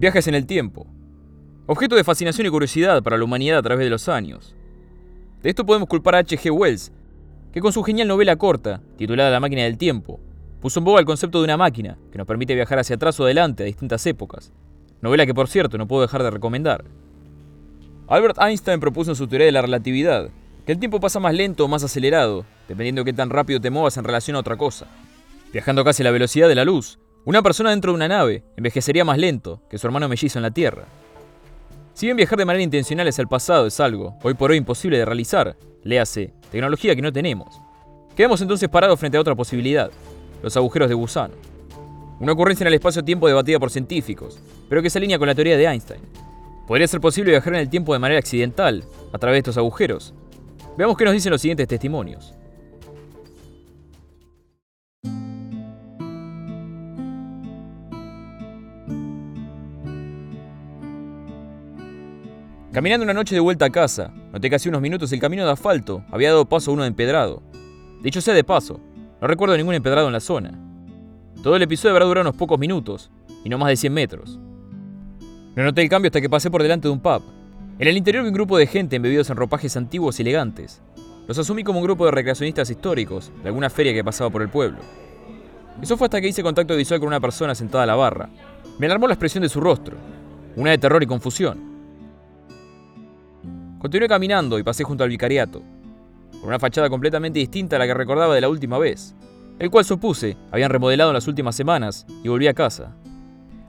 Viajes en el tiempo. Objeto de fascinación y curiosidad para la humanidad a través de los años. De esto podemos culpar a H.G. Wells, que con su genial novela corta, titulada La máquina del tiempo, puso en boga el concepto de una máquina que nos permite viajar hacia atrás o adelante a distintas épocas. Novela que por cierto no puedo dejar de recomendar. Albert Einstein propuso en su teoría de la relatividad que el tiempo pasa más lento o más acelerado, dependiendo de qué tan rápido te muevas en relación a otra cosa. Viajando casi a la velocidad de la luz, una persona dentro de una nave envejecería más lento que su hermano mellizo en la Tierra. Si bien viajar de manera intencional hacia el pasado es algo, hoy por hoy imposible de realizar, léase, tecnología que no tenemos, quedamos entonces parados frente a otra posibilidad, los agujeros de gusano. Una ocurrencia en el espacio-tiempo debatida por científicos, pero que se alinea con la teoría de Einstein. ¿Podría ser posible viajar en el tiempo de manera accidental, a través de estos agujeros? Veamos qué nos dicen los siguientes testimonios. Caminando una noche de vuelta a casa, noté que hace unos minutos el camino de asfalto había dado paso a uno de empedrado. Dicho sea de paso, no recuerdo ningún empedrado en la zona. Todo el episodio habrá durado unos pocos minutos, y no más de 100 metros. No noté el cambio hasta que pasé por delante de un pub. En el interior vi un grupo de gente embebidos en ropajes antiguos y elegantes. Los asumí como un grupo de recreacionistas históricos de alguna feria que pasaba por el pueblo. Eso fue hasta que hice contacto visual con una persona sentada a la barra. Me alarmó la expresión de su rostro, una de terror y confusión. Continué caminando y pasé junto al vicariato, con una fachada completamente distinta a la que recordaba de la última vez, el cual supuse habían remodelado en las últimas semanas, y volví a casa.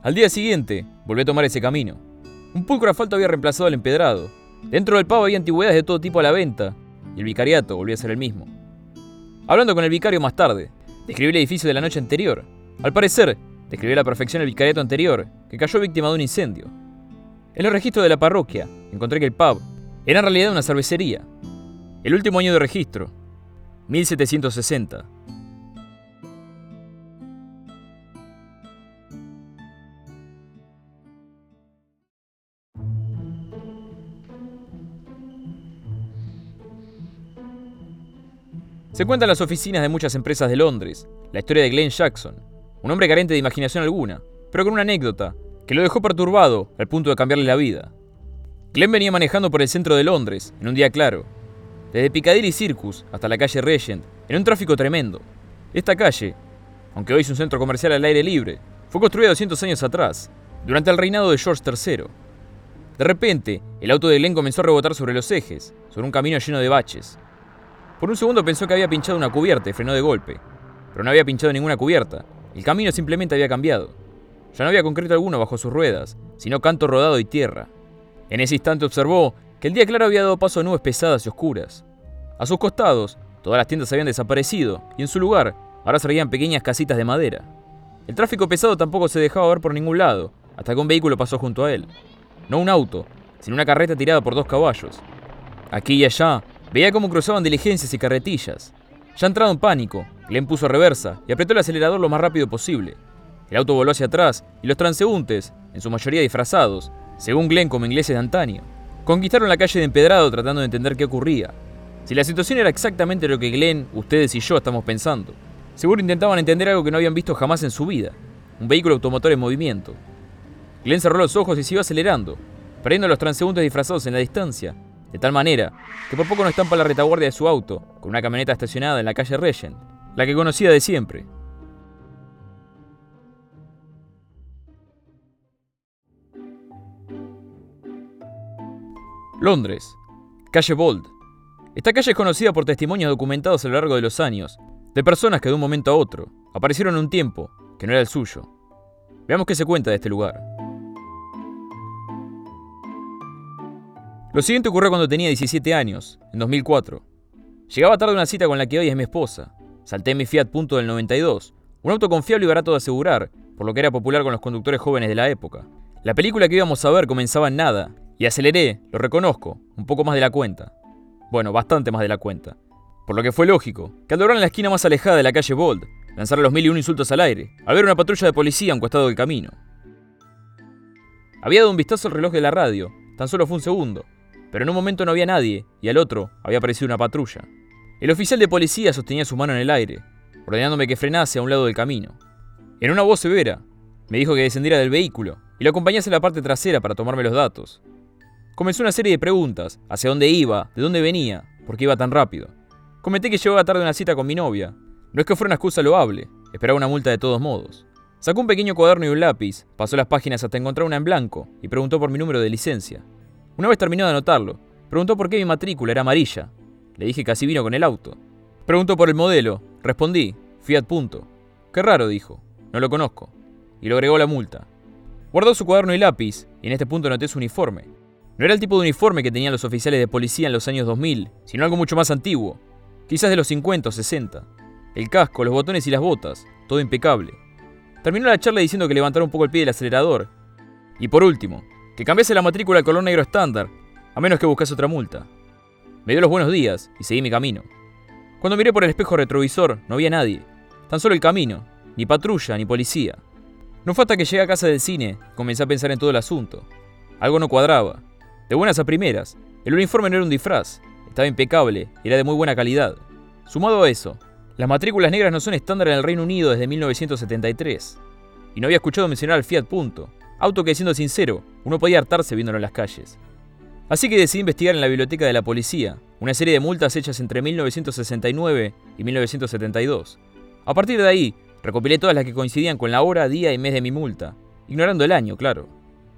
Al día siguiente, volví a tomar ese camino. Un pulcro asfalto había reemplazado al empedrado. Dentro del pavo había antigüedades de todo tipo a la venta, y el vicariato volvía a ser el mismo. Hablando con el vicario más tarde, describí el edificio de la noche anterior. Al parecer, describió a la perfección el vicariato anterior, que cayó víctima de un incendio. En los registros de la parroquia, encontré que el pub era en realidad una cervecería. El último año de registro, 1760. Se cuenta en las oficinas de muchas empresas de Londres la historia de Glenn Jackson, un hombre carente de imaginación alguna, pero con una anécdota que lo dejó perturbado al punto de cambiarle la vida. Glenn venía manejando por el centro de Londres en un día claro, desde Piccadilly Circus hasta la calle Regent, en un tráfico tremendo. Esta calle, aunque hoy es un centro comercial al aire libre, fue construida 200 años atrás, durante el reinado de George III. De repente, el auto de Glenn comenzó a rebotar sobre los ejes, sobre un camino lleno de baches. Por un segundo pensó que había pinchado una cubierta y frenó de golpe, pero no había pinchado ninguna cubierta. El camino simplemente había cambiado. Ya no había concreto alguno bajo sus ruedas, sino canto rodado y tierra. En ese instante observó que el día claro había dado paso a nubes pesadas y oscuras. A sus costados, todas las tiendas habían desaparecido y en su lugar ahora se pequeñas casitas de madera. El tráfico pesado tampoco se dejaba ver por ningún lado, hasta que un vehículo pasó junto a él. No un auto, sino una carreta tirada por dos caballos. Aquí y allá Veía cómo cruzaban diligencias y carretillas. Ya entrado en pánico, Glenn puso reversa y apretó el acelerador lo más rápido posible. El auto voló hacia atrás y los transeúntes, en su mayoría disfrazados, según Glenn como ingleses de antaño, conquistaron la calle de empedrado tratando de entender qué ocurría. Si la situación era exactamente lo que Glenn, ustedes y yo estamos pensando, seguro intentaban entender algo que no habían visto jamás en su vida, un vehículo automotor en movimiento. Glenn cerró los ojos y siguió acelerando, perdiendo a los transeúntes disfrazados en la distancia, de tal manera que por poco no estampa la retaguardia de su auto, con una camioneta estacionada en la calle Regent, la que conocía de siempre. Londres, calle Bold. Esta calle es conocida por testimonios documentados a lo largo de los años, de personas que de un momento a otro aparecieron en un tiempo que no era el suyo. Veamos qué se cuenta de este lugar. Lo siguiente ocurrió cuando tenía 17 años, en 2004. Llegaba tarde a una cita con la que hoy es mi esposa. Salté en mi Fiat Punto del 92, un auto confiable y barato de asegurar, por lo que era popular con los conductores jóvenes de la época. La película que íbamos a ver comenzaba en nada, y aceleré, lo reconozco, un poco más de la cuenta. Bueno, bastante más de la cuenta. Por lo que fue lógico, que al doblar en la esquina más alejada de la calle Bold, lanzar los mil y un insultos al aire, al ver una patrulla de policía a un costado del camino. Había dado un vistazo al reloj de la radio, tan solo fue un segundo, pero en un momento no había nadie y al otro había aparecido una patrulla. El oficial de policía sostenía su mano en el aire, ordenándome que frenase a un lado del camino. En una voz severa, Me dijo que descendiera del vehículo y lo acompañase a la parte trasera para tomarme los datos. Comenzó una serie de preguntas, hacia dónde iba, de dónde venía, por qué iba tan rápido. Comenté que llevaba tarde una cita con mi novia. No es que fuera una excusa loable, esperaba una multa de todos modos. Sacó un pequeño cuaderno y un lápiz, pasó las páginas hasta encontrar una en blanco y preguntó por mi número de licencia. Una vez terminó de anotarlo, preguntó por qué mi matrícula era amarilla. Le dije que así vino con el auto. Preguntó por el modelo. Respondí, Fiat Punto. Qué raro, dijo. No lo conozco y lo agregó la multa. Guardó su cuaderno y lápiz, y en este punto noté su uniforme. No era el tipo de uniforme que tenían los oficiales de policía en los años 2000, sino algo mucho más antiguo, quizás de los 50 o 60. El casco, los botones y las botas, todo impecable. Terminó la charla diciendo que levantara un poco el pie del acelerador. Y por último, que cambiase la matrícula al color negro estándar, a menos que buscase otra multa. Me dio los buenos días y seguí mi camino. Cuando miré por el espejo retrovisor, no había nadie, tan solo el camino, ni patrulla ni policía. No fue hasta que llegué a casa del cine comencé a pensar en todo el asunto. Algo no cuadraba. De buenas a primeras, el uniforme no era un disfraz, estaba impecable era de muy buena calidad. Sumado a eso, las matrículas negras no son estándar en el Reino Unido desde 1973. Y no había escuchado mencionar al Fiat Punto, auto que siendo sincero, uno podía hartarse viéndolo en las calles. Así que decidí investigar en la biblioteca de la policía, una serie de multas hechas entre 1969 y 1972. A partir de ahí, Recopilé todas las que coincidían con la hora, día y mes de mi multa, ignorando el año, claro.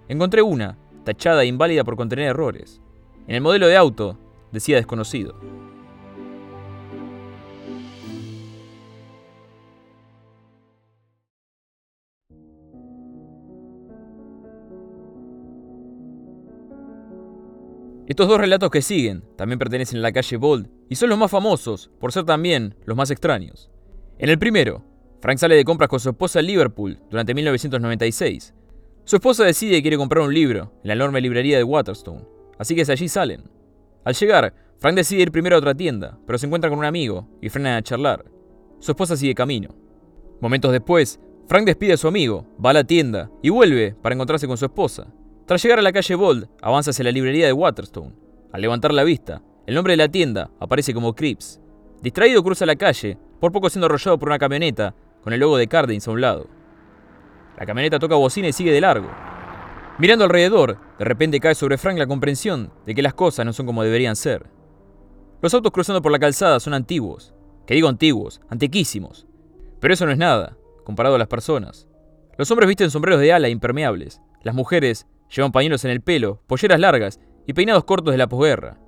Encontré una, tachada e inválida por contener errores. En el modelo de auto, decía desconocido. Estos dos relatos que siguen también pertenecen a la calle Bold y son los más famosos, por ser también los más extraños. En el primero, Frank sale de compras con su esposa en Liverpool durante 1996. Su esposa decide que quiere comprar un libro en la enorme librería de Waterstone, así que desde allí salen. Al llegar, Frank decide ir primero a otra tienda, pero se encuentra con un amigo y frenan a charlar. Su esposa sigue camino. Momentos después, Frank despide a su amigo, va a la tienda y vuelve para encontrarse con su esposa. Tras llegar a la calle Bold, avanza hacia la librería de Waterstone. Al levantar la vista, el nombre de la tienda aparece como Crips. Distraído cruza la calle, por poco siendo arrollado por una camioneta con el logo de Cardins a un lado. La camioneta toca bocina y sigue de largo. Mirando alrededor, de repente cae sobre Frank la comprensión de que las cosas no son como deberían ser. Los autos cruzando por la calzada son antiguos. Que digo antiguos, antiquísimos. Pero eso no es nada, comparado a las personas. Los hombres visten sombreros de ala impermeables. Las mujeres llevan pañuelos en el pelo, polleras largas y peinados cortos de la posguerra.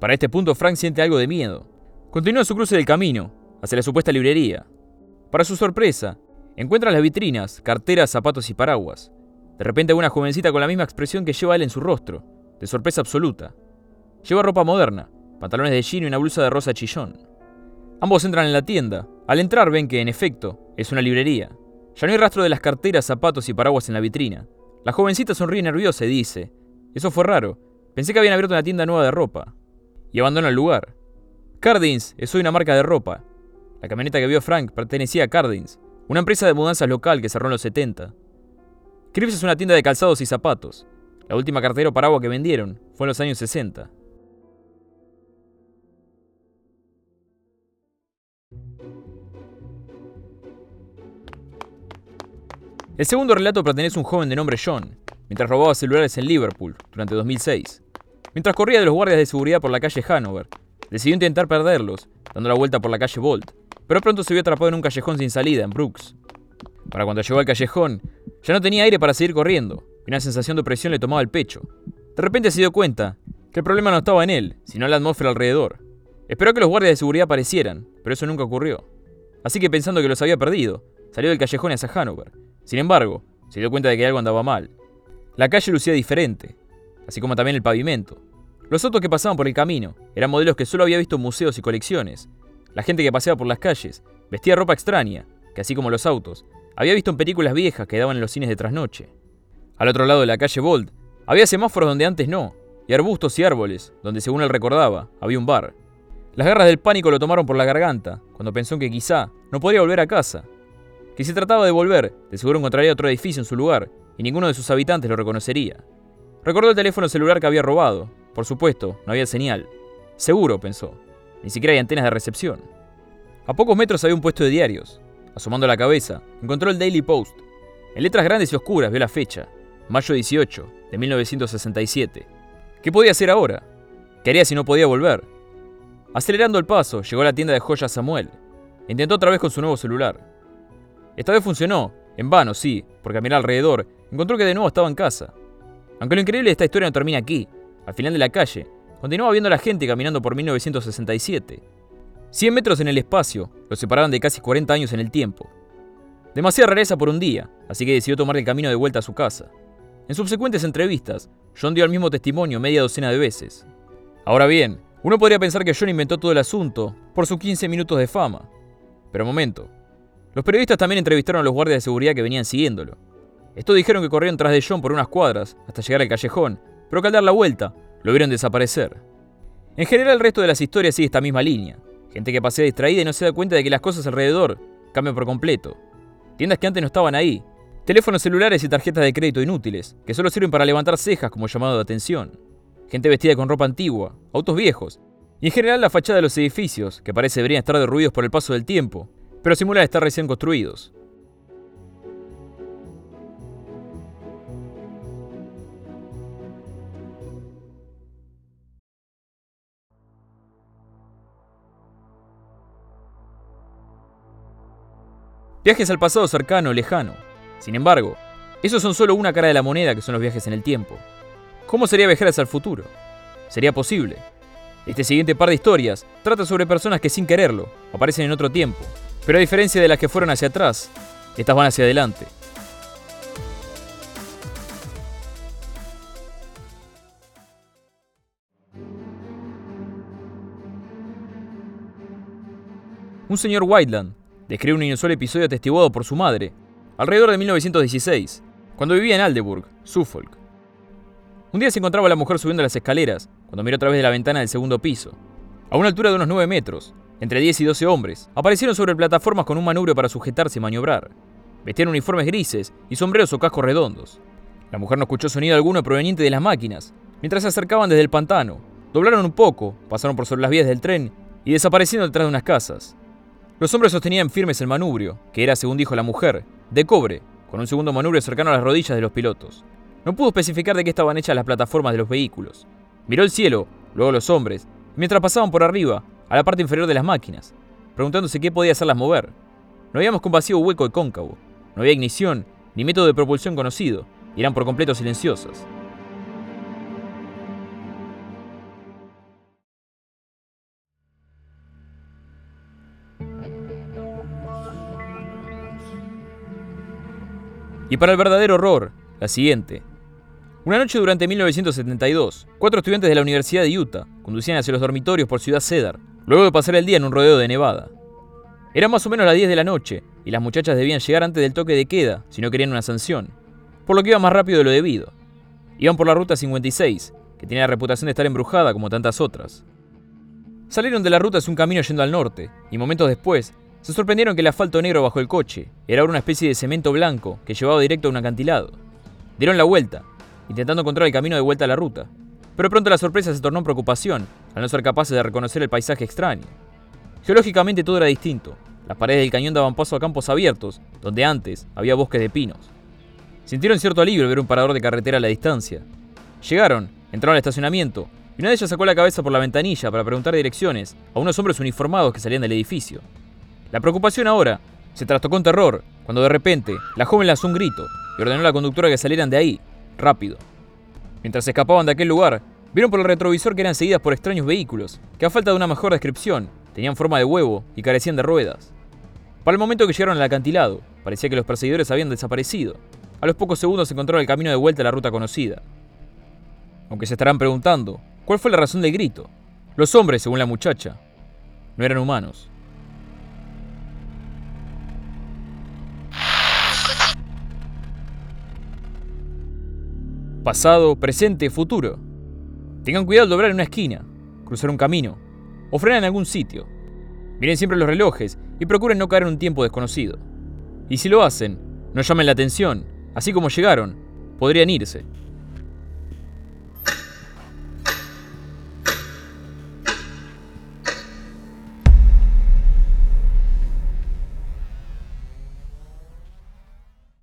Para este punto Frank siente algo de miedo. Continúa su cruce del camino, hacia la supuesta librería. Para su sorpresa, encuentra las vitrinas, carteras, zapatos y paraguas. De repente una jovencita con la misma expresión que lleva él en su rostro, de sorpresa absoluta. Lleva ropa moderna, pantalones de jean y una blusa de rosa chillón. Ambos entran en la tienda. Al entrar ven que, en efecto, es una librería. Ya no hay rastro de las carteras, zapatos y paraguas en la vitrina. La jovencita sonríe nerviosa y dice, eso fue raro, pensé que habían abierto una tienda nueva de ropa. Y abandona el lugar. Cardins es hoy una marca de ropa, la camioneta que vio Frank pertenecía a Cardins, una empresa de mudanzas local que cerró en los 70. Cripps es una tienda de calzados y zapatos. La última cartera o paraguas que vendieron fue en los años 60. El segundo relato pertenece a un joven de nombre John, mientras robaba celulares en Liverpool durante 2006. Mientras corría de los guardias de seguridad por la calle Hanover, decidió intentar perderlos, dando la vuelta por la calle Bolt pero pronto se vio atrapado en un callejón sin salida, en Brooks. Para cuando llegó al callejón, ya no tenía aire para seguir corriendo, y una sensación de opresión le tomaba el pecho. De repente se dio cuenta que el problema no estaba en él, sino en la atmósfera alrededor. Esperó que los guardias de seguridad aparecieran, pero eso nunca ocurrió. Así que pensando que los había perdido, salió del callejón hacia Hanover. Sin embargo, se dio cuenta de que algo andaba mal. La calle lucía diferente, así como también el pavimento. Los autos que pasaban por el camino eran modelos que solo había visto en museos y colecciones, la gente que paseaba por las calles vestía ropa extraña, que así como los autos, había visto en películas viejas que daban en los cines de trasnoche. Al otro lado de la calle Bold, había semáforos donde antes no, y arbustos y árboles, donde según él recordaba, había un bar. Las garras del pánico lo tomaron por la garganta, cuando pensó que quizá no podría volver a casa. Que si trataba de volver, de seguro encontraría otro edificio en su lugar, y ninguno de sus habitantes lo reconocería. Recordó el teléfono celular que había robado. Por supuesto, no había señal. Seguro, pensó. Ni siquiera hay antenas de recepción. A pocos metros había un puesto de diarios. Asomando la cabeza, encontró el Daily Post. En letras grandes y oscuras vio la fecha, mayo 18 de 1967. ¿Qué podía hacer ahora? ¿Qué haría si no podía volver? Acelerando el paso, llegó a la tienda de joyas Samuel. Intentó otra vez con su nuevo celular. Esta vez funcionó, en vano, sí, porque al mirar alrededor, encontró que de nuevo estaba en casa. Aunque lo increíble de esta historia no termina aquí, al final de la calle, continuaba viendo a la gente caminando por 1967. 100 metros en el espacio lo separaban de casi 40 años en el tiempo. Demasiada rareza por un día, así que decidió tomar el camino de vuelta a su casa. En subsecuentes entrevistas, John dio el mismo testimonio media docena de veces. Ahora bien, uno podría pensar que John inventó todo el asunto por sus 15 minutos de fama. Pero momento. Los periodistas también entrevistaron a los guardias de seguridad que venían siguiéndolo. Estos dijeron que corrieron tras de John por unas cuadras hasta llegar al callejón, pero que al dar la vuelta, lo vieron desaparecer. En general el resto de las historias sigue esta misma línea. Gente que pasea distraída y no se da cuenta de que las cosas alrededor cambian por completo. Tiendas que antes no estaban ahí. Teléfonos celulares y tarjetas de crédito inútiles, que solo sirven para levantar cejas como llamado de atención gente vestida con ropa antigua, autos viejos, y en general la fachada de los edificios, que parece deberían estar derruidos por el paso del tiempo, pero simulan estar recién construidos. Viajes al pasado cercano lejano. Sin embargo, esos son solo una cara de la moneda que son los viajes en el tiempo. ¿Cómo sería viajar hacia el futuro? ¿Sería posible? Este siguiente par de historias trata sobre personas que sin quererlo aparecen en otro tiempo, pero a diferencia de las que fueron hacia atrás, estas van hacia adelante. Un señor Whiteland describe un inusual episodio atestiguado por su madre, alrededor de 1916, cuando vivía en Aldeburgh, Suffolk. Un día se encontraba la mujer subiendo las escaleras, cuando miró a través de la ventana del segundo piso. A una altura de unos 9 metros, entre 10 y 12 hombres, aparecieron sobre plataformas con un manubrio para sujetarse y maniobrar. Vestían uniformes grises y sombreros o cascos redondos. La mujer no escuchó sonido alguno proveniente de las máquinas, mientras se acercaban desde el pantano. Doblaron un poco, pasaron por sobre las vías del tren y desaparecieron detrás de unas casas. Los hombres sostenían firmes el manubrio, que era, según dijo la mujer, de cobre, con un segundo manubrio cercano a las rodillas de los pilotos. No pudo especificar de qué estaban hechas las plataformas de los vehículos. Miró el cielo, luego los hombres, mientras pasaban por arriba, a la parte inferior de las máquinas, preguntándose qué podía hacerlas mover. No habíamos con vacío hueco y cóncavo, no había ignición, ni método de propulsión conocido, y eran por completo silenciosas. Y para el verdadero horror, la siguiente. Una noche durante 1972, cuatro estudiantes de la Universidad de Utah conducían hacia los dormitorios por Ciudad Cedar, luego de pasar el día en un rodeo de Nevada. Era más o menos las 10 de la noche y las muchachas debían llegar antes del toque de queda si no querían una sanción, por lo que iban más rápido de lo debido. Iban por la ruta 56, que tenía la reputación de estar embrujada como tantas otras. Salieron de la ruta hacia un camino yendo al norte, y momentos después se sorprendieron que el asfalto negro bajo el coche era ahora una especie de cemento blanco que llevaba directo a un acantilado. Dieron la vuelta intentando encontrar el camino de vuelta a la ruta. Pero pronto la sorpresa se tornó en preocupación, al no ser capaces de reconocer el paisaje extraño. Geológicamente todo era distinto. Las paredes del cañón daban paso a campos abiertos, donde antes había bosques de pinos. Sintieron cierto alivio al ver un parador de carretera a la distancia. Llegaron, entraron al estacionamiento, y una de ellas sacó la cabeza por la ventanilla para preguntar direcciones a unos hombres uniformados que salían del edificio. La preocupación ahora se trastocó en terror, cuando de repente la joven lanzó un grito y ordenó a la conductora que salieran de ahí, rápido. Mientras escapaban de aquel lugar, vieron por el retrovisor que eran seguidas por extraños vehículos, que a falta de una mejor descripción, tenían forma de huevo y carecían de ruedas. Para el momento que llegaron al acantilado, parecía que los perseguidores habían desaparecido. A los pocos segundos se encontraron el camino de vuelta a la ruta conocida. Aunque se estarán preguntando, ¿cuál fue la razón del grito? Los hombres, según la muchacha, no eran humanos. Pasado, presente, futuro. Tengan cuidado al doblar en una esquina, cruzar un camino o frenar en algún sitio. Miren siempre los relojes y procuren no caer en un tiempo desconocido. Y si lo hacen, no llamen la atención, así como llegaron, podrían irse.